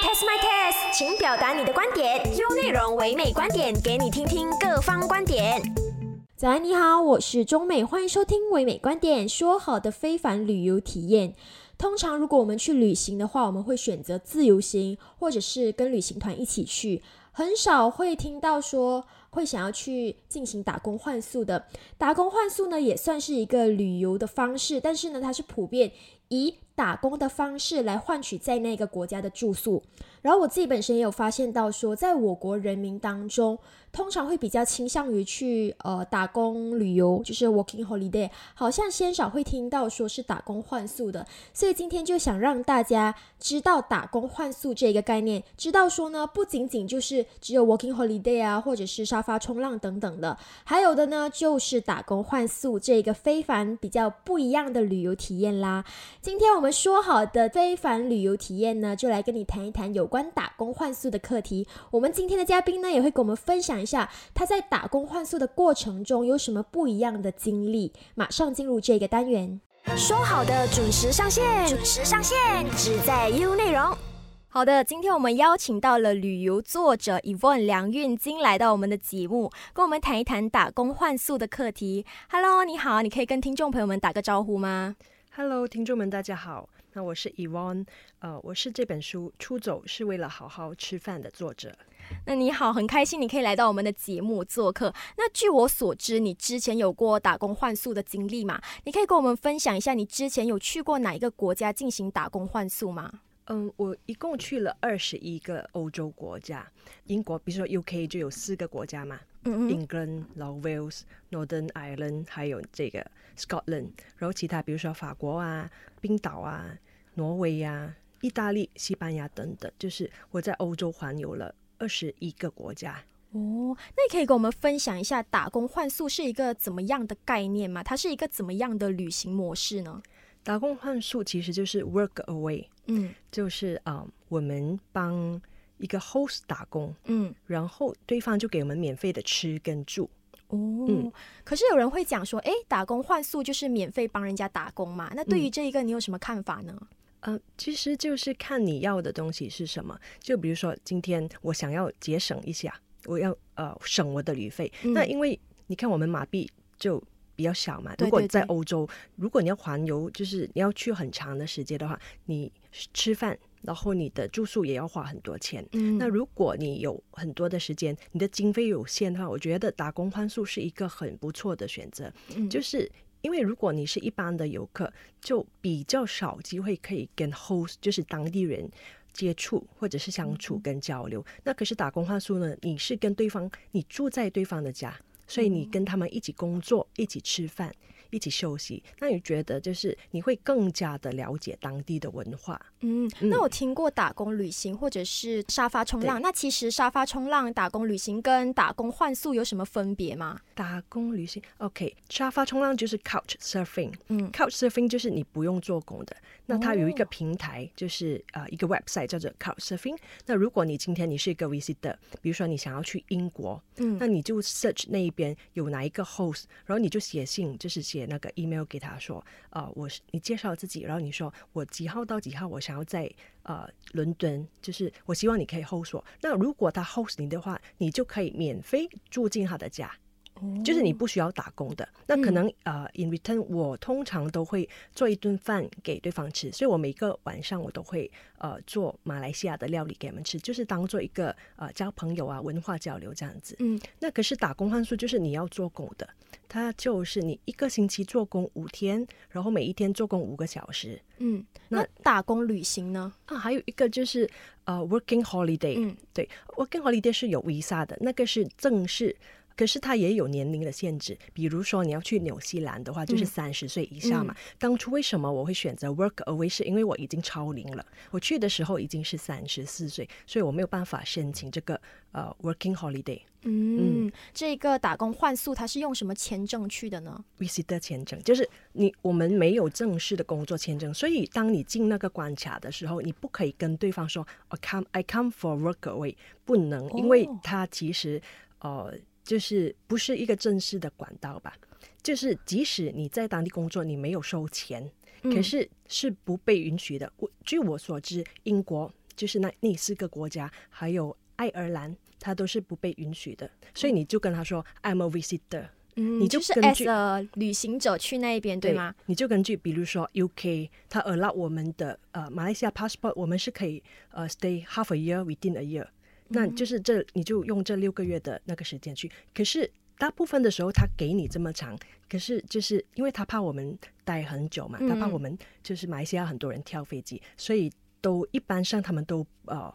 test my test，请表达你的观点，用内容唯美观点给你听听各方观点。早安，你好，我是中美，欢迎收听唯美观点。说好的非凡旅游体验，通常如果我们去旅行的话，我们会选择自由行，或者是跟旅行团一起去，很少会听到说会想要去进行打工换宿的。打工换宿呢，也算是一个旅游的方式，但是呢，它是普遍以打工的方式来换取在那个国家的住宿。然后我自己本身也有发现到说，在我国人民当中，通常会比较倾向于去呃打工旅游，就是 working holiday，好像鲜少会听到说是打工换宿的。所以今天就想让大家知道打工换宿这个概念，知道说呢，不仅仅就是只有 working holiday 啊，或者是沙发冲浪等等的，还有的呢就是打工换宿这个非凡比较不一样的旅游体验啦。今天我们说好的非凡旅游体验呢，就来跟你谈一谈有关打工换宿的课题。我们今天的嘉宾呢，也会跟我们分享一下他在打工换宿的过程中有什么不一样的经历。马上进入这个单元。说好的准时上线，准时上线，只在 U 内容。好的，今天我们邀请到了旅游作者 Evon 梁运金来到我们的节目，跟我们谈一谈打工换宿的课题。Hello，你好，你可以跟听众朋友们打个招呼吗？Hello，听众们，大家好。那我是 Evon，呃，我是这本书《出走是为了好好吃饭》的作者。那你好，很开心你可以来到我们的节目做客。那据我所知，你之前有过打工换宿的经历嘛？你可以跟我们分享一下，你之前有去过哪一个国家进行打工换宿吗？嗯，我一共去了二十一个欧洲国家，英国，比如说 UK 就有四个国家嘛、嗯 e n g l a n d 然后 Wales、Northern Ireland，还有这个 Scotland，然后其他比如说法国啊、冰岛啊、挪威啊、意大利、西班牙等等，就是我在欧洲环游了二十一个国家。哦，那你可以跟我们分享一下打工换宿是一个怎么样的概念吗？它是一个怎么样的旅行模式呢？打工换宿其实就是 work away，嗯就是啊、呃我们帮一个 host 打工，嗯然后对方就给我们免费的吃跟住。哦，嗯可是有人会讲说，诶，打工换宿就是免费帮人家打工嘛？那对于这一个，你有什么看法呢？呃，其实就是看你要的东西是什么。就比如说，今天我想要节省一下，我要呃省我的旅费。嗯那因为你看我们马币就比较小嘛，如果在欧洲，如果你要环游，就是你要去很长的时间的话，你吃饭，然后你的住宿也要花很多钱。嗯那如果你有很多的时间，你的经费有限的话，我觉得打工换宿是一个很不错的选择。嗯就是因为如果你是一般的游客，就比较少机会可以跟 host，就是当地人接触或者是相处跟交流。那可是打工换宿呢，你是跟对方，你住在对方的家，所以你跟他们一起工作，一起吃饭。一起休息，那你觉得就是你会更加的了解当地的文化，嗯，那我听过打工旅行或者是沙发冲浪，那其实沙发冲浪、打工旅行跟打工换宿有什么分别吗？打工旅行，OK，沙发冲浪就是 couch surfing，嗯，couch surfing 就是你不用做工的。那它有一个哦平台，就是呃一个 website 叫做 couch surfing。那如果你今天你是一个 visitor，比如说你想要去英国，嗯那你就 search 那一边有哪一个 host，然后你就写信，就是写写那个 email 给他说，呃，我是你介绍自己，然后你说我几号到几号，我想要在呃伦敦，就是我希望你可以 host 我。那如果他 host 你的话，你就可以免费住进他的家。就是你不需要打工的。那可能、呃，in return，我通常都会做一顿饭给对方吃，所以我每个晚上我都会呃做马来西亚的料理给他们吃，就是当做一个呃交朋友啊、文化交流这样子。嗯，那可是打工换宿就是你要做工的，它就是你一个星期做工五天，然后每一天做工五个小时。嗯，那那打工旅行呢？啊，还有一个就是呃，working holiday，、嗯对，working holiday 是有 visa 的，那个是正式。可是它也有年龄的限制，比如说你要去纽西兰的话，就是嗯三十岁以下嘛。当初为什么我会选择 work away？是因为我已经超龄了，我去的时候已经是三十四岁，所以我没有办法申请这个呃 working holiday 嗯，这个打工换宿它是用什么签证去的呢？visitor 签证，就是你我们没有正式的工作签证，所以当你进那个关卡的时候，你不可以跟对方说 I come I come for work away，不能，因为哦它其实呃就是不是一个正式的管道吧。就是即使你在当地工作，你没有收钱，可是是不被允许的。我据我所知，英国就是那那四个国家，还有爱尔兰，它都是不被允许的。所以你就跟他说，I'm a visitor。嗯，你就就是根 as 据 a 旅行者去那边，对吗？？你就根据比如说 UK，它 allow 我们的呃马来西亚 passport，我们是可以呃 stay half a year within a year，那就是这你就用这六个月的那个时间去。可是大部分的时候他给你这么长，可是就是因为他怕我们待很久嘛，他怕嗯我们就是马来西亚很多人跳飞机，所以都一般上他们都呃。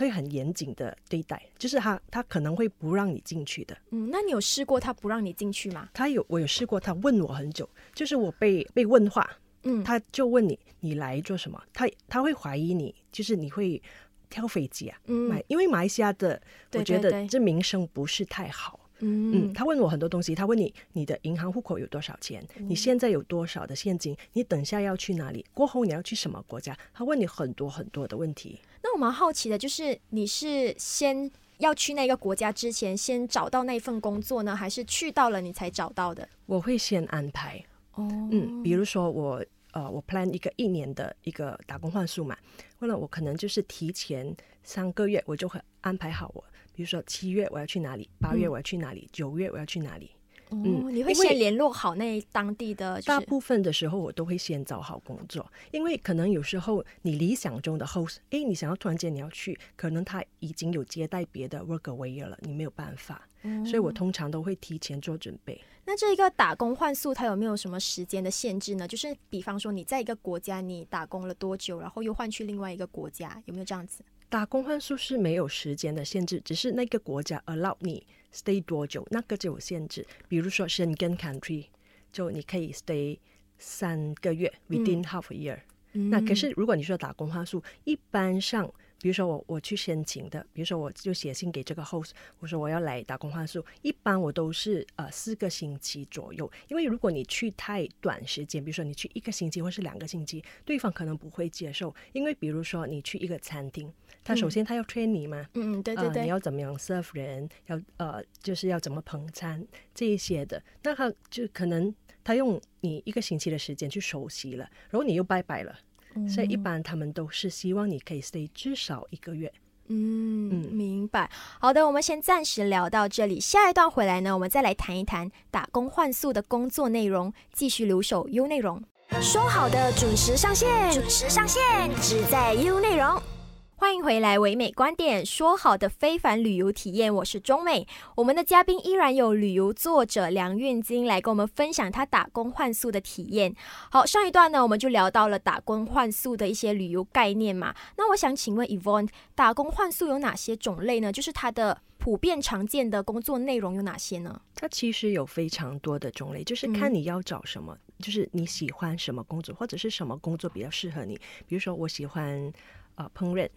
会很严谨的对待，就是他他可能会不让你进去的。嗯，那你有试过他不让你进去吗？他有我有试过，他问我很久，就是我被被问话，嗯，他就问你你来做什么？他他会怀疑你，就是你会跳飞机啊？嗯买因为马来西亚的，我觉得这名声不是太好。嗯，嗯他问我很多东西，他问你你的银行户口有多少钱，嗯你现在有多少的现金，你等下要去哪里，过后你要去什么国家？他问你很多很多的问题。那我蛮好奇的，就是你是先要去那个国家之前，先找到那份工作呢，还是去到了你才找到的？我会先安排，哦，嗯，比如说我呃，我 plan 一个一年的一个打工换宿嘛，为了我可能就是提前三个月，我就会安排好我，比如说七月我要去哪里，八月嗯我要去哪里，九、月我要去哪里。哦，嗯你会先联络好那当地的，就是大部分的时候我都会先找好工作，因为可能有时候你理想中的 host，诶，你想要突然间你要去，可能他已经有接待别的 worker 了，你没有办法，嗯所以我通常都会提前做准备。那这一个打工换宿，它有没有什么时间的限制呢？就是比方说你在一个国家你打工了多久，然后又换去另外一个国家，有没有这样子？打工换宿是没有时间的限制，只是那个国家 allow 你 stay 多久，那个就有限制。比如说 Schengen country，就你可以 stay 三个月 within half a year、那可是如果你说打工话术，一般上。比如说我我去申请的，比如说我就写信给这个 host，我说我要来打工换宿，一般我都是呃四个星期左右，因为如果你去太短时间，比如说你去一个星期或是两个星期，对方可能不会接受，因为比如说你去一个餐厅，他首先他要 train 你嘛，嗯，对对呃，对，你要怎么样 serve 人，要呃，就是要怎么捧餐这一些的。那他就可能他用你一个星期的时间去熟悉了，然后你又拜拜了。所以一般他们都是希望你可以 stay 至少一个月。嗯，嗯明白。好的，我们先暂时聊到这里，下一段回来呢，我们再来谈一谈打工换宿的工作内容，继续留守 U 内容。说好的准时上线，准时上线，只在 U 内容。欢迎回来，唯美观点，说好的非凡旅游体验，我是钟美。我们的嘉宾依然有旅游作者梁运金来跟我们分享他打工换宿的体验。好，上一段呢，我们就聊到了打工换宿的一些旅游概念嘛。那我想请问 Evon，打工换宿有哪些种类呢？就是它的普遍常见的工作内容有哪些呢？它其实有非常多的种类，就是看你要找什么，就是你喜欢什么工作，或者是什么工作比较适合你。比如说，我喜欢呃烹饪，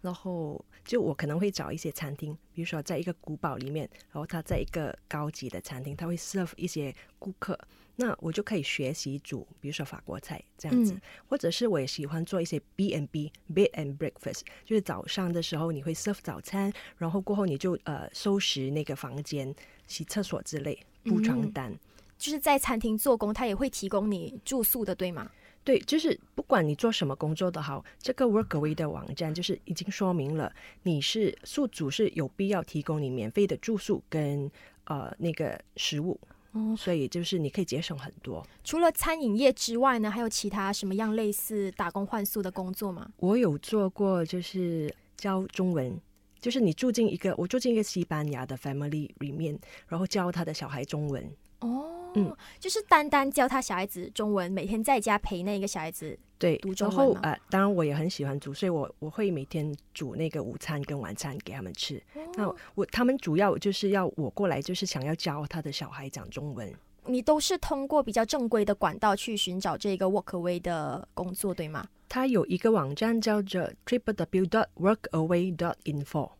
然后就我可能会找一些餐厅，比如说在一个古堡里面，然后他在一个高级的餐厅，他会 serve 一些顾客，那我就可以学习煮，比如说法国菜这样子，嗯或者是我也喜欢做一些 B and B bed and breakfast，就是早上的时候你会 serve 早餐，然后过后你就呃收拾那个房间、洗厕所之类，铺床嗯单。就是在餐厅做工，他也会提供你住宿的，对吗？对，就是不管你做什么工作都好，这个 Workaway 的网站就是已经说明了，你是宿主是有必要提供你免费的住宿跟呃那个食物，哦所以就是你可以节省很多。除了餐饮业之外呢，还有其他什么样类似打工换宿的工作吗？我有做过，就是教中文，就是你住进一个我住进一个西班牙的 family 里面，然后教他的小孩中文。哦，嗯就是单单教他小孩子中文，每天在家陪那个小孩子。对读，中然后呃，当然我也很喜欢煮，所以我我会每天煮那个午餐跟晚餐给他们吃。那我他们主要就是要我过来，就是想要教他的小孩讲中文。你都是通过比较正规的管道去寻找这个 Workaway 的工作，对吗？它有一个网站叫做 triple w dot workaway dot info，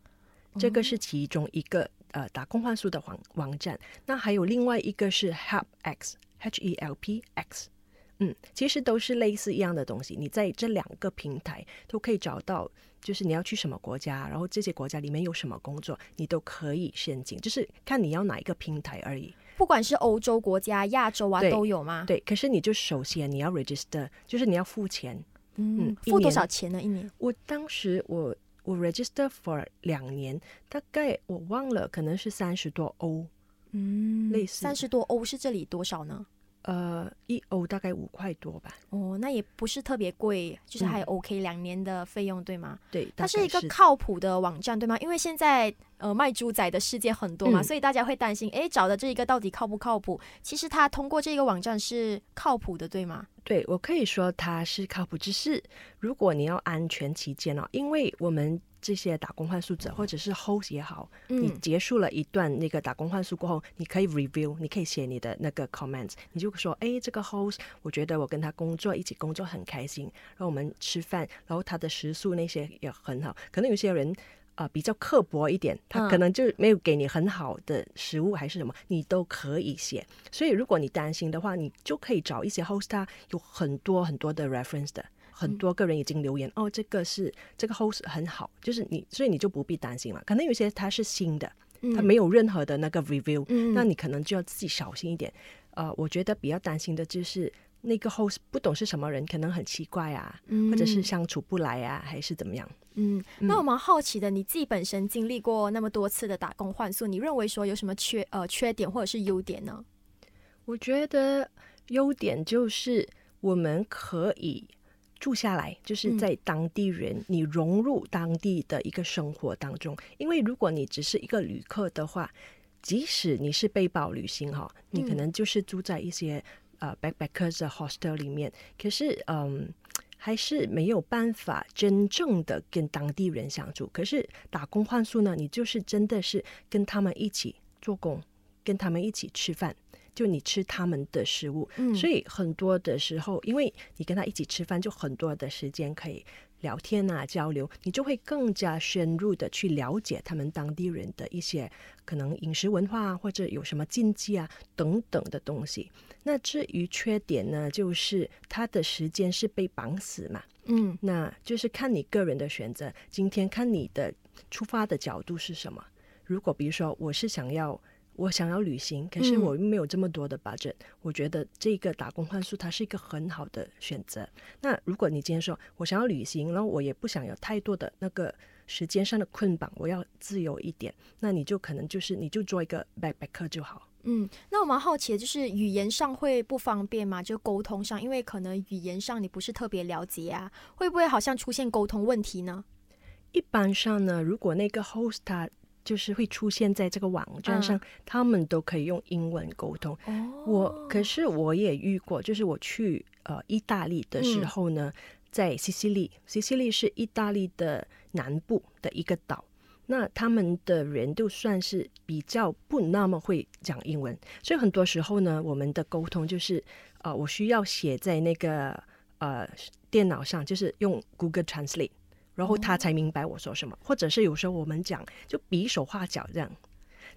这个是其中一个呃打工换宿的网网站。那还有另外一个是 HelpX H E L P X，嗯，其实都是类似一样的东西。你在这两个平台都可以找到，就是你要去什么国家，然后这些国家里面有什么工作，你都可以申请，就是看你要哪一个平台而已。不管是欧洲国家、亚洲啊，都有吗？对，可是你就首先你要 register，就是你要付钱。嗯付多少钱呢？一年？我当时我我 register for 两年，大概我忘了，可能是三十多欧，嗯类似三十多欧是这里多少呢？呃，一欧大概五块多吧。哦，那也不是特别贵，就是还嗯 OK，两、年的费用对吗？对，它是一个靠谱的网站对吗？因为现在呃卖猪仔的世界很多嘛，嗯所以大家会担心，诶，找的这一个到底靠不靠谱？其实他通过这个网站是靠谱的，对吗？对我可以说他是靠谱，只是如果你要安全起见哦，因为我们这些打工换宿者或者是 host 也好，你嗯结束了一段那个打工换宿过后，你可以 review，你可以写你的那个 comments，你就说，哎，这个 host 我觉得我跟他工作一起工作很开心，然后我们吃饭，然后他的食宿那些也很好，可能有些人。啊、比较刻薄一点，他嗯可能就没有给你很好的食物还是什么，你都可以写。所以如果你担心的话，你就可以找一些 host，他有很多很多的 reference 的，很多个人已经留言、哦，这个是这个 host 很好，就是你，所以你就不必担心了。可能有些它是新的，它没有任何的那个 review，、嗯那你可能就要自己小心一点。呃，我觉得比较担心的就是那个 host 不懂是什么人，可能很奇怪啊，或者是相处不来啊，还是怎么样。嗯，那我蛮好奇的，你自己本身经历过那么多次的打工换宿，你认为说有什么缺呃缺点或者是优点呢？我觉得优点就是我们可以住下来，就是嗯在当地人，你融入当地的一个生活当中。因为如果你只是一个旅客的话，即使你是背包旅行哈，你可嗯能就是住在一些、呃 backpackers 的 hostel 里面，可是嗯。还是没有办法真正的跟当地人相处。可是打工换宿呢，你就是真的是跟他们一起做工，跟他们一起吃饭，就你吃他们的食物。嗯所以很多的时候，因为你跟他一起吃饭，就很多的时间可以聊天啊、交流，你就会更加深入的去了解他们当地人的一些可能饮食文化啊，或者有什么禁忌啊等等的东西。那至于缺点呢，就是它的时间是被绑死嘛，嗯那就是看你个人的选择。今天看你的出发的角度是什么。如果比如说我是想要我想要旅行，可是嗯我又没有这么多的 budget，、我觉得这个打工换宿它是一个很好的选择。那如果你今天说我想要旅行，然后我也不想有太多的那个时间上的捆绑，我要自由一点，那你就可能就是你就做一个 backpacker 就好。嗯，那我蛮好奇的就是语言上会不方便吗？就沟通上，因为可能语言上你不是特别了解啊，会不会好像出现沟通问题呢？一般上呢，如果那个 host 他就是会出现在这个网站上，他们都可以用英文沟通。哦我可是我也遇过，就是我去呃意大利的时候呢，在西西里，西西里是意大利的南部的一个岛。那他们的人都算是比较不那么会讲英文，所以很多时候呢，我们的沟通就是，呃，我需要写在那个呃电脑上，就是用 Google Translate，然后他才明白我说什么，或者是有时候我们讲就比手画脚这样。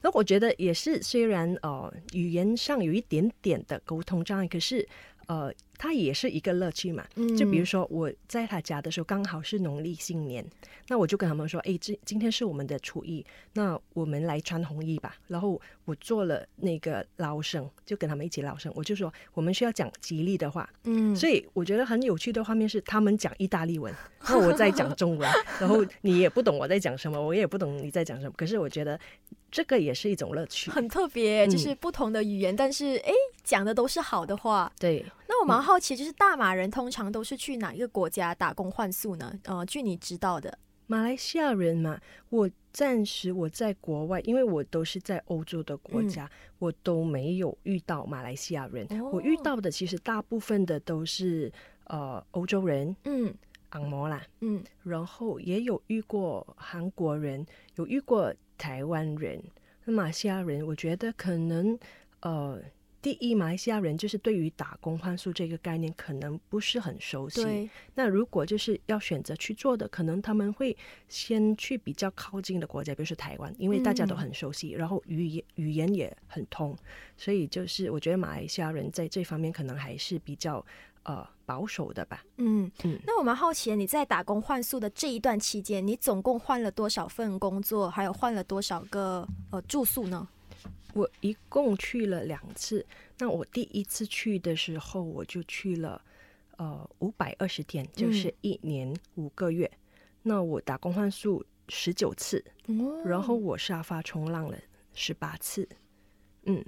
那我觉得也是，虽然呃语言上有一点点的沟通障碍，可是呃它也是一个乐趣嘛。嗯就比如说我在他家的时候，刚好是农历新年，那我就跟他们说，哎，今今天是我们的初一，那我们来穿红衣吧。然后我做了那个捞生，就跟他们一起捞生，我就说我们需要讲吉利的话，嗯，所以我觉得很有趣的画面是他们讲意大利文，然后我在讲中文，然后你也不懂我在讲什么，我也不懂你在讲什么。可是我觉得这个也是一种乐趣。很特别，就嗯是不同的语言，但是诶讲的都是好的话。对，那我蛮好奇，就是大马人通常都是去哪一个国家打工换宿呢？呃，据你知道的，马来西亚人嘛，我暂时我在国外，因为我都是在欧洲的国家，我都没有遇到马来西亚人。哦我遇到的其实大部分的都是呃欧洲人、嗯。昂摩啦，嗯。然后也有遇过韩国人，有遇过台湾人。那马来西亚人，我觉得可能呃，第一，马来西亚人就是对于打工换宿这个概念可能不是很熟悉。对，那如果就是要选择去做的，可能他们会先去比较靠近的国家，比如说台湾，因为大家都很熟悉，然后语言语言也很通，所以就是我觉得马来西亚人在这方面可能还是比较呃保守的吧。嗯嗯那我蛮好奇，你在打工换宿的这一段期间，你总共换了多少份工作，还有换了多少个呃住宿呢？我一共去了两次。那我第一次去的时候，我就去了呃五百二十天，就是一年五个月。那我打工换宿十九次，然后我沙发冲浪了十八次，嗯，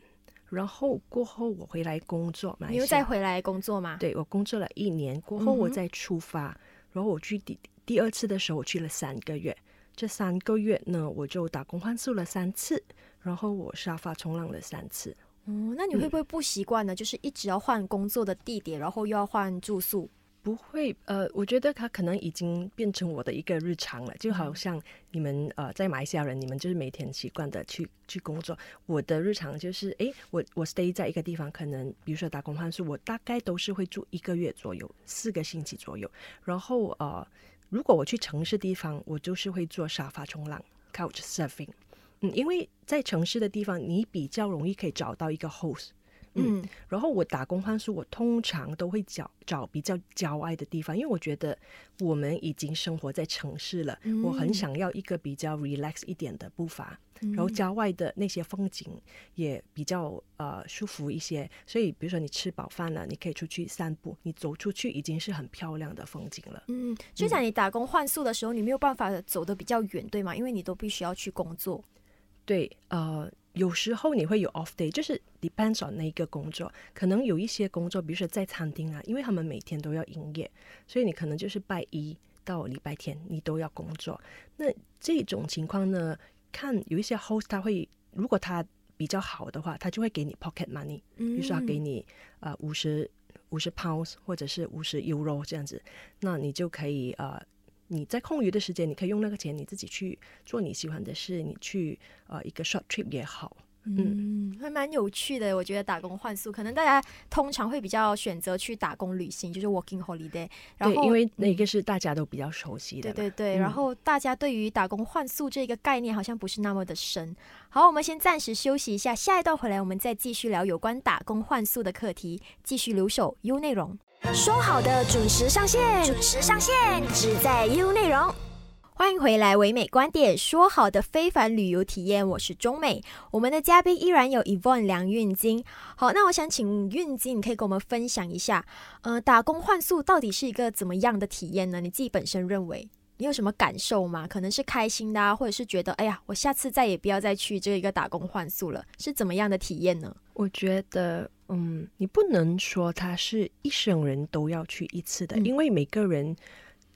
然后过后我回来工作，你又再回来工作吗？对我工作了一年过后，我再出发，然后我去第第二次的时候，我去了三个月。这三个月呢，我就打工换宿了三次，然后我沙发冲浪了三次。哦，那你会不会不习惯呢？就是一直要换工作的地点，然后又要换住宿。不会，呃，我觉得它可能已经变成我的一个日常了，就好像你们呃在马来西亚人，你们就是每天习惯的去去工作。我的日常就是，哎，我我 stay 在一个地方，可能比如说打工换宿，我大概都是会住一个月左右，四个星期左右。然后呃，如果我去城市地方，我就是会做沙发冲浪 （couch surfing）。嗯，因为在城市的地方，你比较容易可以找到一个 host。嗯，然后我打工换宿，我通常都会找找比较郊外的地方，因为我觉得我们已经生活在城市了，我很想要一个比较 relax 一点的步伐，然后郊外的那些风景也比较呃舒服一些。所以，比如说你吃饱饭了，你可以出去散步，你走出去已经是很漂亮的风景了。嗯，就像你打工换宿的时候，你没有办法走得比较远，对吗？因为你都必须要去工作。对，呃。有时候你会有 off day，就是 depends on 那一个工作。可能有一些工作，比如说在餐厅啊，因为他们每天都要营业，所以你可能就是拜一到礼拜天你都要工作。那这种情况呢，看有一些 host 他会，如果他比较好的话，他就会给你 pocket money，比如说他给你呃五十五十 pounds 或者是五十 euro 这样子，那你就可以呃。你在空余的时间，你可以用那个钱，你自己去做你喜欢的事，你去呃一个 short trip 也好。嗯，还蛮有趣的。我觉得打工换宿，可能大家通常会比较选择去打工旅行，就是 working holiday。然后因为那个是大家都比较熟悉的。对对对。然后大家对于打工换宿这个概念好像不是那么的深。好，我们先暂时休息一下，下一段回来我们再继续聊有关打工换宿的课题，继续留守 U 内容。说好的准时上线，准时上线，只在 U 内容。欢迎回来，唯美观点。说好的非凡旅游体验，我是中美。我们的嘉宾依然有 Evon 梁运金。好，那我想请运金，你可以跟我们分享一下，呃，打工换宿到底是一个怎么样的体验呢？你自己本身认为，你有什么感受吗？可能是开心的，啊，或者是觉得，哎呀，我下次再也不要再去这一个打工换宿了，是怎么样的体验呢？我觉得。嗯，你不能说他是一生人都要去一次的，因为每个人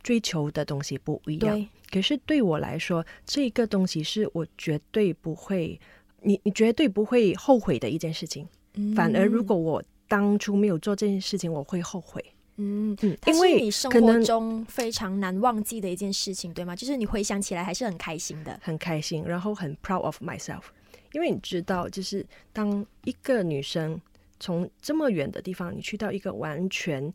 追求的东西不一样。可是对我来说，这个东西是我绝对不会，你你绝对不会后悔的一件事情。反而如果我当初没有做这件事情，我会后悔。嗯嗯，因为你生活中非常难忘记的一件事情，对吗？就是你回想起来还是很开心的，很开心，然后很 proud of myself。因为你知道，就是当一个女生。从这么远的地方，你去到一个完全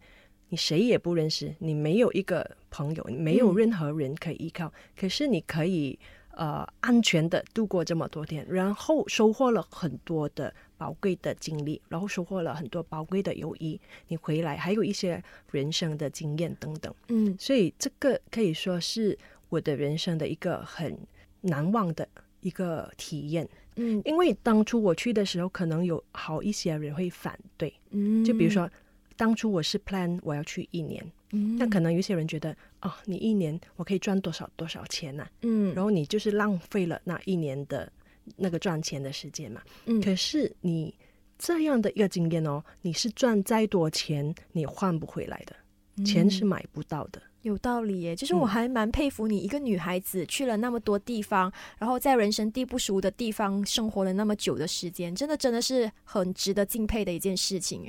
你谁也不认识，你没有一个朋友，没有任何人可以依靠，可是你可以呃安全的度过这么多天，然后收获了很多的宝贵的经历，然后收获了很多宝贵的友谊。你回来还有一些人生的经验等等，嗯，所以这个可以说是我的人生的一个很难忘的一个体验。嗯，因为当初我去的时候，可能有好一些人会反对。嗯，就比如说，当初我是 plan 我要去一年，嗯，那可能有些人觉得，哦，你一年我可以赚多少多少钱呢？嗯，然后你就是浪费了那一年的那个赚钱的时间嘛。嗯，可是你这样的一个经验哦，你是赚再多钱，你换不回来的，钱是买不到的。有道理耶，就是我还蛮佩服你，一个女孩子去了那么多地方，然后在人生地不熟的地方生活了那么久的时间，真的真的是很值得敬佩的一件事情。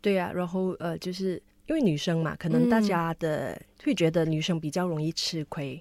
对呀，然后呃，就是因为女生嘛，可能大家的会觉得女生比较容易吃亏，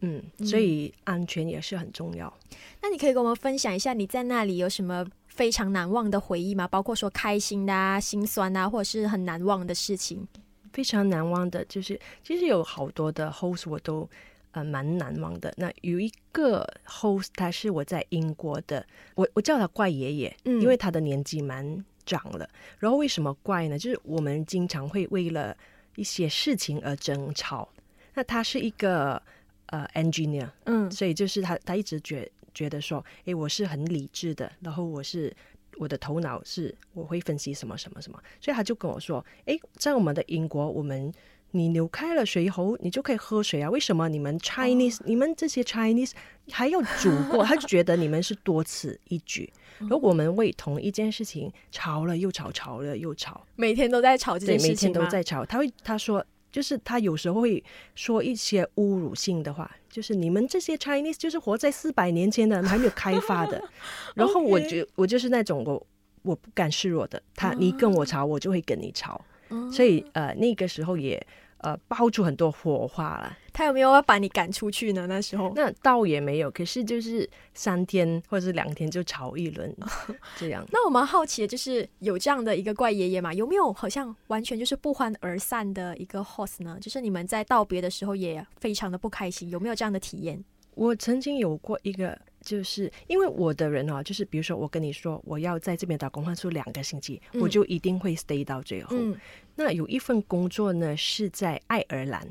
嗯，所以安全也是很重要。那你可以跟我们分享一下你在那里有什么非常难忘的回忆吗？包括说开心的、啊、心酸啊，或者是很难忘的事情。非常难忘的，就是其实有好多的 host 我都呃蛮难忘的。那有一个 host 他是我在英国的，我我叫他怪爷爷，因为他的年纪蛮长了。然后为什么怪呢？就是我们经常会为了一些事情而争吵。那他是一个呃 engineer，嗯，所以就是他他一直觉觉得说，诶，我是很理智的，然后我是我的头脑是我会分析什么什么什么，所以他就跟我说，诶，在我们的英国，我们你扭开了水喉，你就可以喝水啊，为什么你们 Chinese、你们这些 Chinese 还要煮过？他就觉得你们是多此一举。如果我们为同一件事情吵了又吵，吵了又吵，每天都在吵这对，件事情每天都在吵。他会他说，就是他有时候会说一些侮辱性的话，就是你们这些 Chinese 就是活在四百年前的，还没有开发的。然后我就我就是那种我我不敢示弱的，他你跟我吵，我就会跟你吵。哦所以呃那个时候也呃爆出很多火花了。他有没有要把你赶出去呢？那时候 那倒也没有，可是就是三天或者是两天就吵一轮 这样。那我蛮好奇的，就是有这样的一个怪爷爷嘛，有没有好像完全就是不欢而散的一个 host 呢？就是你们在道别的时候也非常的不开心，有没有这样的体验？我曾经有过一个，就是因为我的人哦，就是比如说我跟你说我要在这边打工换宿两个星期，嗯我就一定会 stay 到最后。嗯那有一份工作呢是在爱尔兰，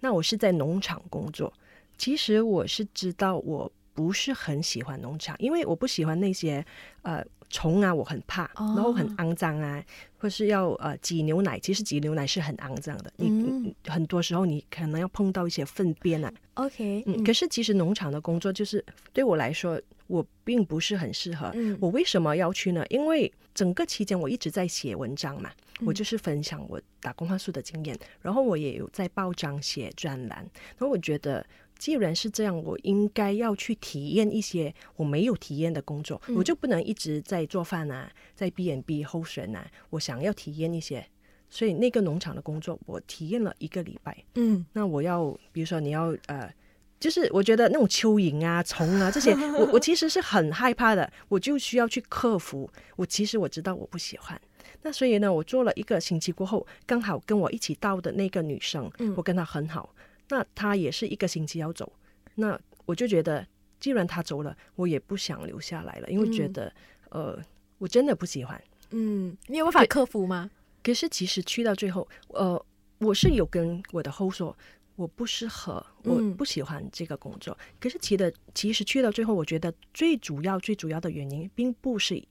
那我是在农场工作。其实我是知道我不是很喜欢农场，因为我不喜欢那些呃虫啊，我很怕，哦然后很肮脏啊，或是要呃挤牛奶。其实挤牛奶是很肮脏的，你、很多时候你可能要碰到一些粪便啊，，OK，嗯，可是其实农场的工作就是对我来说，我并不是很适合。嗯我为什么要去呢？因为整个期间我一直在写文章嘛，嗯我就是分享我打工换宿的经验，然后我也有在报章写专栏。然后我觉得，既然是这样，我应该要去体验一些我没有体验的工作，嗯我就不能一直在做饭啊，在 B N B 候选啊，我想要体验一些。所以那个农场的工作，我体验了一个礼拜。嗯那我要，比如说你要呃，就是我觉得那种蚯蚓啊、虫啊这些，我我其实是很害怕的，我就需要去克服。我其实我知道我不喜欢，那所以呢，我做了一个星期过后，刚好跟我一起到的那个女生，嗯我跟她很好，那他也是一个星期要走，那我就觉得，既然他走了，我也不想留下来了，因为觉得、呃，我真的不喜欢。嗯，你有办法克服吗？可是其实去到最后，呃，我是有跟我的后说，我不适合，我嗯不喜欢这个工作。可是其的其实去到最后，我觉得最主要最主要的原因，并不是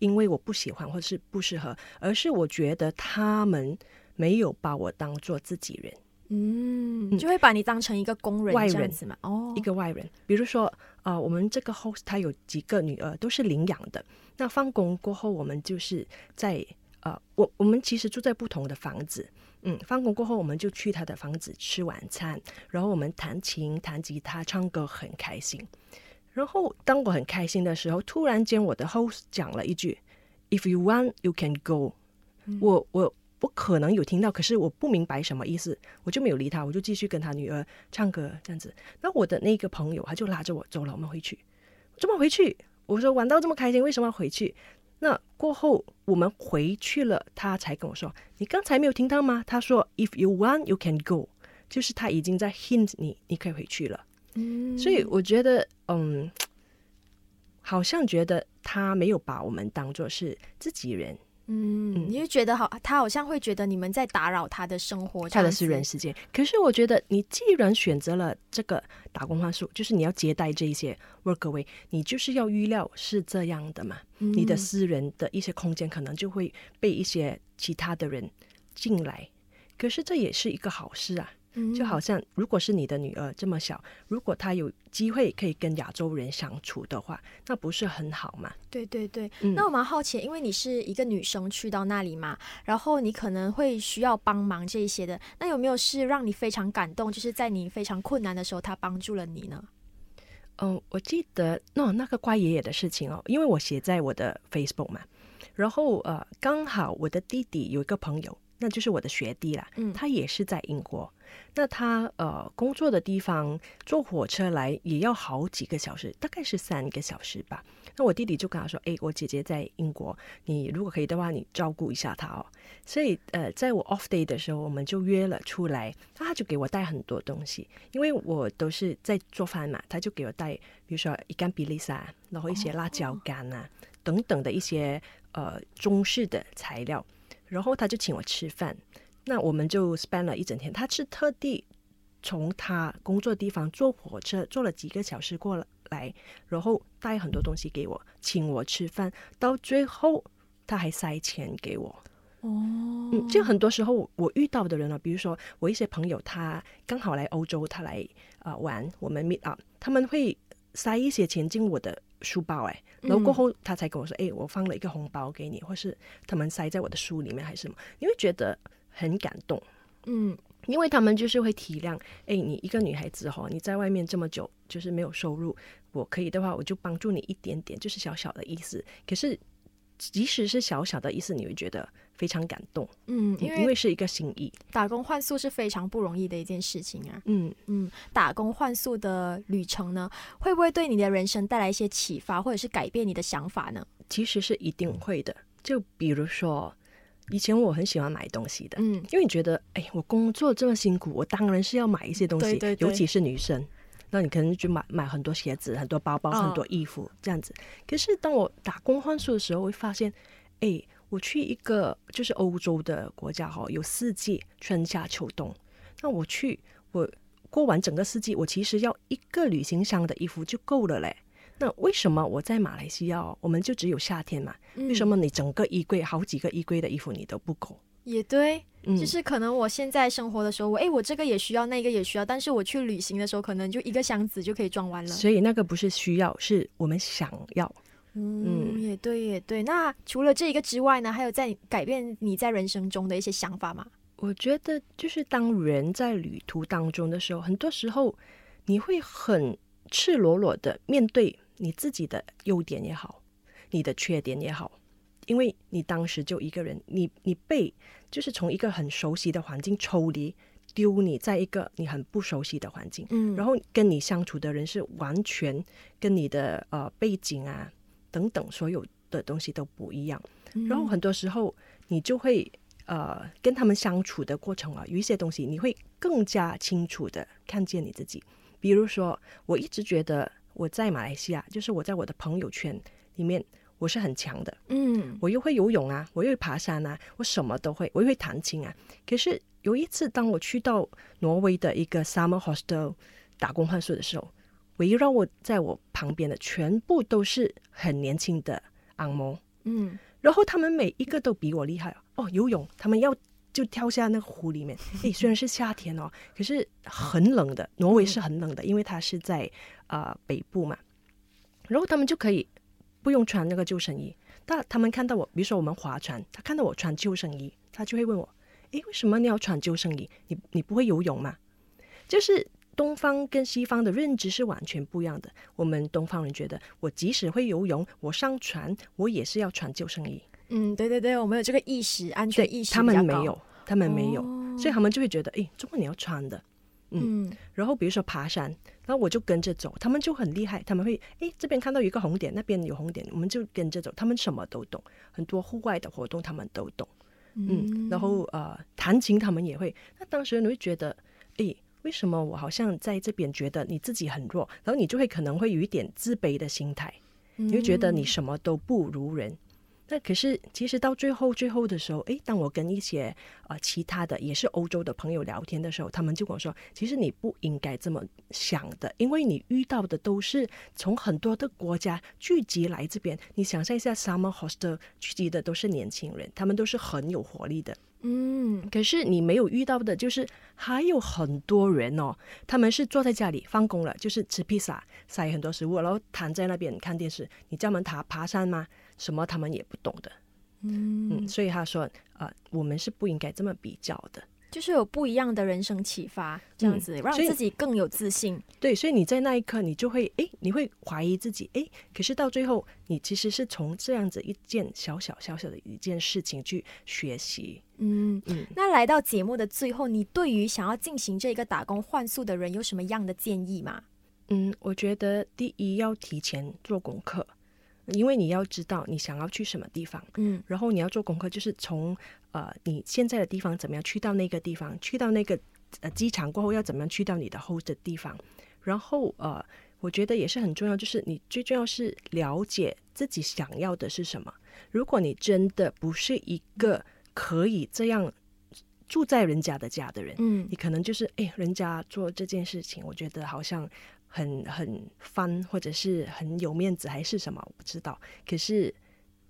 因为我不喜欢或者是不适合，而是我觉得他们没有把我当做自己人。嗯，就会把你当成一个工人外人这样子嘛？哦，一个外人。比如说，呃，我们这个 host 他有几个女儿都是领养的。那放工过后，我们就是在呃，我我们其实住在不同的房子。嗯，放工过后，我们就去他的房子吃晚餐，然后我们弹琴、弹吉他、唱歌，很开心。然后当我很开心的时候，突然间我的 host 讲了一句：“If you want, you can go。我我我可能有听到，可是我不明白什么意思，我就没有理他，我就继续跟他女儿唱歌这样子。那我的那个朋友他就拉着我走了，我们回去。怎么回去？我说玩到这么开心，为什么要回去？那过后我们回去了，他才跟我说：“你刚才没有听到吗？”他说：“If you want, you can go。”就是他已经在 hint 你，你可以回去了。嗯所以我觉得，嗯，好像觉得他没有把我们当做是自己人，嗯，嗯你就觉得好，他好像会觉得你们在打扰他的生活，他的私人时间。可是我觉得，你既然选择了这个打工换宿，就是你要接待这一些 workaway，你就是要预料是这样的嘛。你的嗯私人的一些空间可能就会被一些其他的人进来。可是这也是一个好事啊，嗯就好像如果是你的女儿这么小，如果她有机会可以跟亚洲人相处的话，那不是很好吗？对对对，嗯那我蛮好奇，因为你是一个女生去到那里嘛，然后你可能会需要帮忙这一些的，那有没有是让你非常感动，就是在你非常困难的时候，他帮助了你呢？嗯，我记得那、那个怪爷爷的事情哦，因为我写在我的 Facebook 嘛，然后呃，刚好我的弟弟有一个朋友，那就是我的学弟啦，嗯他也是在英国，那他呃工作的地方坐火车来也要好几个小时，大概是三个小时吧。那我弟弟就跟他说：“诶，我姐姐在英国，你如果可以的话，你照顾一下她哦。”所以呃，在我 off day 的时候，我们就约了出来，那他就给我带很多东西，因为我都是在做饭嘛，他就给我带，比如说一干比利萨，然后一些辣椒干啊、等等的一些呃中式的材料，然后他就请我吃饭，那我们就 spend 了一整天，他是特地从他工作地方坐火车坐了几个小时过来，然后带很多东西给我，请我吃饭，到最后他还塞钱给我。哦，嗯，就很多时候我遇到的人啊，比如说我一些朋友，他刚好来欧洲，他来啊、呃玩，我们 meet up，他们会塞一些钱进我的书包，哎，然后过后他才跟我说，哎、我放了一个红包给你，或是他们塞在我的书里面还是什么，你会觉得很感动。嗯因为他们就是会体谅，哎，你一个女孩子哈，你在外面这么久，就是没有收入，我可以的话，我就帮助你一点点，就是小小的意思。可是，即使是小小的意思，你会觉得非常感动，嗯，因为因为是一个心意。打工换宿是非常不容易的一件事情啊。嗯，嗯，打工换宿的旅程呢，会不会对你的人生带来一些启发，或者是改变你的想法呢？其实是一定会的。就比如说，以前我很喜欢买东西的，嗯因为你觉得，哎，我工作这么辛苦，我当然是要买一些东西，对对对尤其是女生。那你可能就买买很多鞋子、很多包包、嗯很多衣服这样子。可是当我打工换宿的时候，我会发现，哎，我去一个就是欧洲的国家哈，有四季，春夏秋冬。那我去，我过完整个四季，我其实要一个旅行箱的衣服就够了嘞。那为什么我在马来西亚哦，我们就只有夏天嘛？为什么么你整个衣柜好几个衣柜的衣服你都不够？也对？嗯，就是可能我现在生活的时候，我诶，我这个也需要，那个也需要，但是我去旅行的时候，可能就一个箱子就可以装完了。所以那个不是需要，是我们想要。嗯，嗯也对，也对。那除了这一个之外呢，还有在改变你在人生中的一些想法吗？我觉得就是当人在旅途当中的时候，很多时候你会很赤裸裸的面对你自己的优点也好，你的缺点也好，因为你当时就一个人，你你被就是从一个很熟悉的环境抽离，丢你在一个你很不熟悉的环境，嗯。然后跟你相处的人是完全跟你的呃背景啊等等所有的东西都不一样，然后很多时候你就会呃跟他们相处的过程啊，有一些东西你会更加清楚的看见你自己。比如说，我一直觉得我在马来西亚，就是我在我的朋友圈里面我是很强的，嗯我又会游泳啊，我又会爬山啊，我什么都会，我又会弹琴啊。可是有一次，当我去到挪威的一个 summer hostel 打工换宿的时候，围绕我在我旁边的全部都是很年轻的昂摩，嗯然后他们每一个都比我厉害哦，游泳他们要就跳下那个湖里面。诶，虽然是夏天哦，可是很冷的，挪威是很冷的，因为它是在呃北部嘛。然后他们就可以不用穿那个救生衣，但他们看到我，比如说我们划船，他看到我穿救生衣，他就会问我：诶，为什么你要穿救生衣？你你不会游泳吗？就是东方跟西方的认知是完全不一样的。我们东方人觉得，我即使会游泳，我上船我也是要穿救生衣。嗯，对对对，我们有这个意识，安全意识他们没有，他们没有，哦所以他们就会觉得，诶，中国你要穿的。嗯然后比如说爬山，然后我就跟着走，他们就很厉害，他们会诶这边看到一个红点，那边有红点，我们就跟着走，他们什么都懂，很多户外的活动他们都懂，嗯，然后呃弹琴他们也会，那当时你会觉得，诶。为什么我好像在这边觉得你自己很弱，然后你就会可能会有一点自卑的心态，你会觉得你什么都不如人。那可是其实到最后最后的时候，诶，当我跟一些呃其他的也是欧洲的朋友聊天的时候，他们就跟我说，其实你不应该这么想的，因为你遇到的都是从很多的国家聚集来这边。你想象一下，summer hostel 聚集的都是年轻人，他们都是很有活力的。嗯可是你没有遇到的，就是还有很多人哦，他们是坐在家里放工了，就是吃披萨，塞很多食物，然后躺在那边看电视。你叫他们爬爬山吗？什么他们也不懂的。嗯嗯，所以他说，呃，我们是不应该这么比较的。就是有不一样的人生启发，这样嗯子、让自己更有自信。对，所以你在那一刻，你就会诶，你会怀疑自己，诶，可是到最后，你其实是从这样子一件小小小小的一件事情去学习。嗯，嗯，那来到节目的最后，你对于想要进行这个打工换宿的人有什么样的建议吗？嗯，我觉得第一要提前做功课，因为你要知道你想要去什么地方，嗯。然后你要做功课，就是从呃你现在的地方怎么样去到那个地方，去到那个呃机场过后要怎么样去到你的 host 的地方，然后呃，我觉得也是很重要，就是你最重要是了解自己想要的是什么。如果你真的不是一个可以这样住在人家的家的人，嗯。你可能就是哎，人家做这件事情，我觉得好像很很翻或者是很有面子，还是什么，我不知道。可是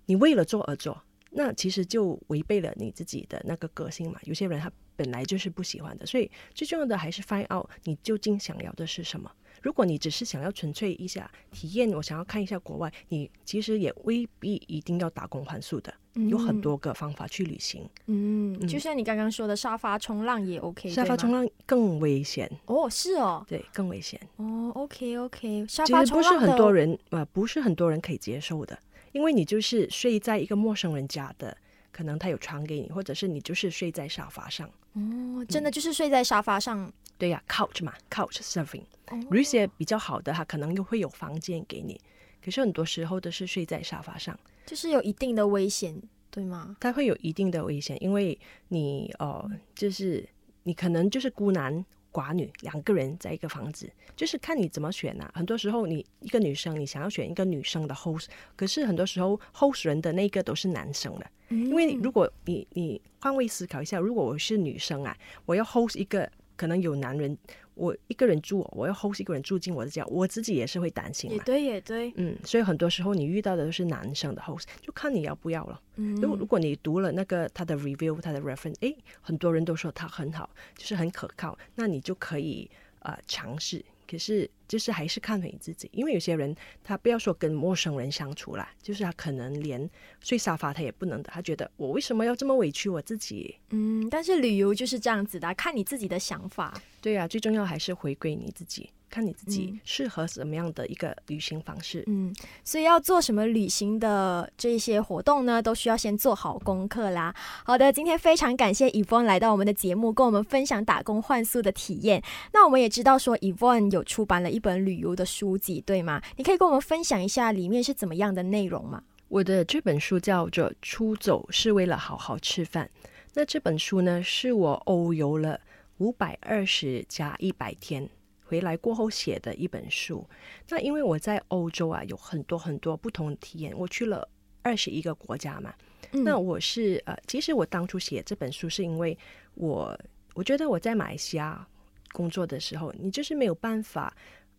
你为了做而做，那其实就违背了你自己的那个个性嘛。有些人他本来就是不喜欢的，所以最重要的还是 find out 你究竟想要的是什么。如果你只是想要纯粹一下体验，我想要看一下国外，你其实也未必一定要打工换宿的，有很多个方法去旅行。嗯，就像你刚刚说的，沙发冲浪也 OK，沙发冲浪更危险哦，是哦，对，更危险哦。OK OK，沙发冲浪不是很多人呃，不是很多人可以接受的，因为你就是睡在一个陌生人家的，可能他有床给你，或者是你就是睡在沙发上。哦，真的就是睡在沙发上。对呀，couch 嘛，couch surfing。有些比较好的，他可能又会有房间给你，可是很多时候都是睡在沙发上，就是有一定的危险，对吗？它会有一定的危险，因为你呃，就是你可能就是孤男寡女两个人在一个房子，就是看你怎么选呐。很多时候你一个女生，你想要选一个女生的 host，可是很多时候 host 人的那个都是男生的，因为如果你你换位思考一下，如果我是女生啊，我要 host 一个。可能有男人，我一个人住，我要 host 一个人住进我的家，我自己也是会担心。也对，也对。嗯，所以很多时候你遇到的都是男生的 host，就看你要不要了。嗯，如果如果你读了那个他的 review，他的 reference，哎，很多人都说他很好，就是很可靠，那你就可以呃尝试。可是，就是还是看你自己，因为有些人他不要说跟陌生人相处啦，就是他可能连睡沙发他也不能的，他觉得我为什么要这么委屈我自己？嗯，但是旅游就是这样子的，看你自己的想法。对呀，最重要还是回归你自己。看你自己适合什么样的一个旅行方式。嗯，所以要做什么旅行的这些活动呢，都需要先做好功课啦。好的，今天非常感谢 Evon 来到我们的节目，跟我们分享打工换宿的体验。那我们也知道说 Evon 有出版了一本旅游的书籍，对吗？你可以跟我们分享一下里面是怎么样的内容吗？我的这本书叫做《出走是为了好好吃饭》。那这本书呢，是我欧游了五百二十加一百天。回来过后写的一本书，那因为我在欧洲啊有很多很多不同的体验，我去了二十一个国家嘛。那我是呃，其实我当初写这本书是因为我我觉得我在马来西亚工作的时候，你就是没有办法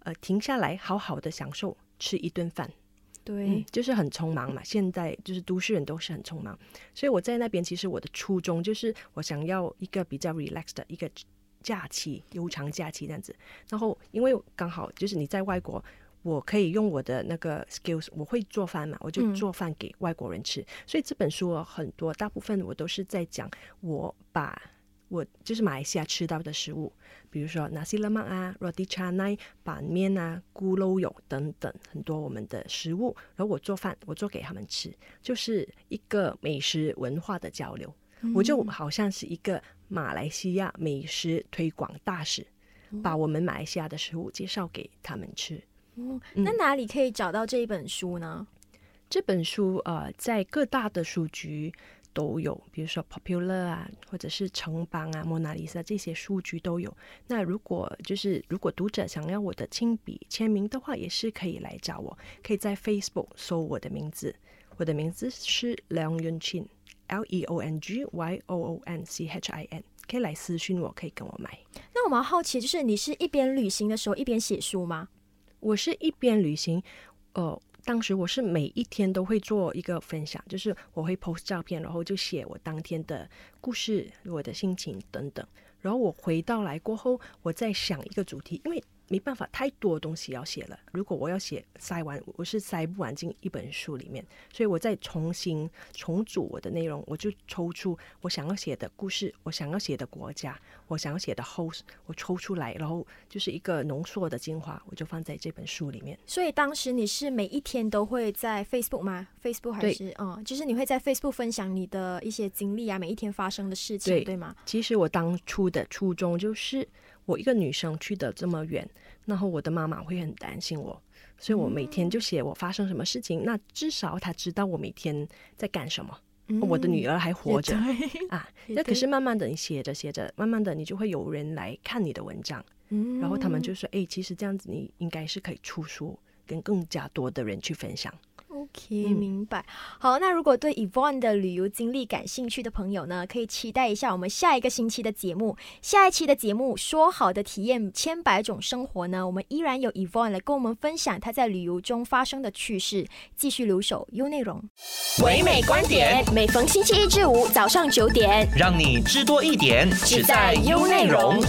呃停下来好好的享受吃一顿饭，对，就是很匆忙嘛。现在就是都市人都是很匆忙，所以我在那边其实我的初衷就是我想要一个比较 relaxed 的一个。假期悠长假期这样子，然后因为刚好就是你在外国，我可以用我的那个 skills，我会做饭嘛，我就做饭给外国人吃。所以这本书很多大部分我都是在讲我把我就是马来西亚吃到的食物，比如说 nasi lemak 啊、roti canai、板面啊、咕噜肉等等很多我们的食物，然后我做饭，我做给他们吃，就是一个美食文化的交流。我就好像是一个马来西亚美食推广大使，把我们马来西亚的食物介绍给他们吃。哦，那哪里可以找到这一本书呢？这本书呃，在各大的书局都有，比如说 Popular 啊，或者是城邦啊、蒙娜丽莎这些书局都有。那如果就是如果读者想要我的亲笔签名的话，也是可以来找我，可以在 Facebook 搜我的名字，我的名字是梁云庆。L E O N G Y O O N C H I N，可以来私讯我，可以跟我买。那我蛮好奇，就是你是一边旅行的时候一边写书吗？我是一边旅行，呃，当时我是每一天都会做一个分享，就是我会 post 照片，然后就写我当天的故事、我的心情等等。然后我回到来过后，我再想一个主题，因为。没办法，太多东西要写了。如果我要写塞完，我是塞不完进一本书里面，所以我再重新重组我的内容，我就抽出我想要写的故事，我想要写的国家，我想要写的 host，我抽出来，然后就是一个浓缩的精华，我就放在这本书里面。所以当时你是每一天都会在 Facebook 吗？Facebook 还是嗯，就是你会在 Facebook 分享你的一些经历啊，每一天发生的事情，对吗？其实我当初的初衷就是。我一个女生去的这么远，然后我的妈妈会很担心我，所以我每天就写我发生什么事情，那至少她知道我每天在干什么。我的女儿还活着啊，那可是慢慢的你写着写着，慢慢的你就会有人来看你的文章，然后他们就说：“哎，其实这样子你应该是可以出书，跟更加多的人去分享。” OK，明白。好，那如果对 Evon 的旅游经历感兴趣的朋友呢，可以期待一下我们下一个星期的节目。下一期的节目说好的体验千百种生活呢，我们依然有 Evon 来跟我们分享他在旅游中发生的趣事。继续留守优内容，唯美观点，每逢星期一至五早上九点，让你知多一点，只在优内容。